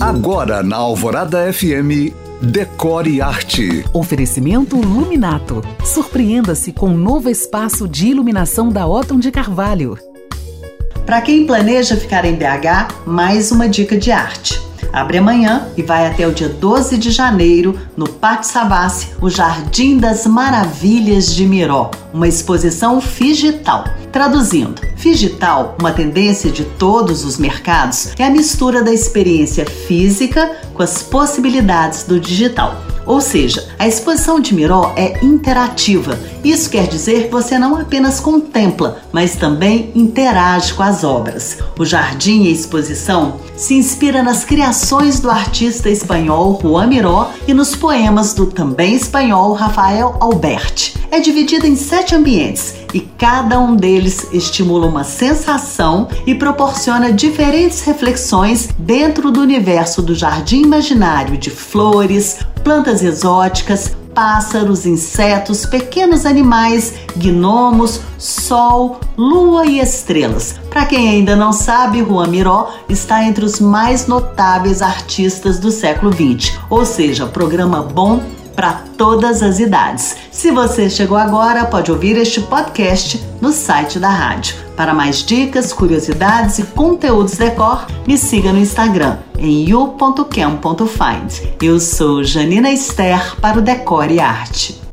Agora na Alvorada FM, Decore Arte. Oferecimento Luminato. Surpreenda-se com um novo espaço de iluminação da Otton de Carvalho. Para quem planeja ficar em BH, mais uma dica de arte. Abre amanhã e vai até o dia 12 de janeiro no Pátio Savassi, o Jardim das Maravilhas de Miró, uma exposição digital. Traduzindo, digital, uma tendência de todos os mercados, é a mistura da experiência física com as possibilidades do digital. Ou seja, a exposição de Miró é interativa. Isso quer dizer que você não apenas contempla, mas também interage com as obras. O jardim e a exposição se inspira nas criações do artista espanhol Juan Miró e nos poemas do também espanhol Rafael Alberti. É dividida em sete ambientes e cada um deles estimula uma sensação e proporciona diferentes reflexões dentro do universo do jardim imaginário de flores, plantas exóticas, pássaros, insetos, pequenos animais, gnomos, sol, lua e estrelas. Para quem ainda não sabe, Juan Miró está entre os mais notáveis artistas do século XX, ou seja, programa bom para todas as idades. Se você chegou agora, pode ouvir este podcast no site da rádio. Para mais dicas, curiosidades e conteúdos decor, me siga no Instagram em you.cam.find. Eu sou Janina Esther para o Decore e Arte.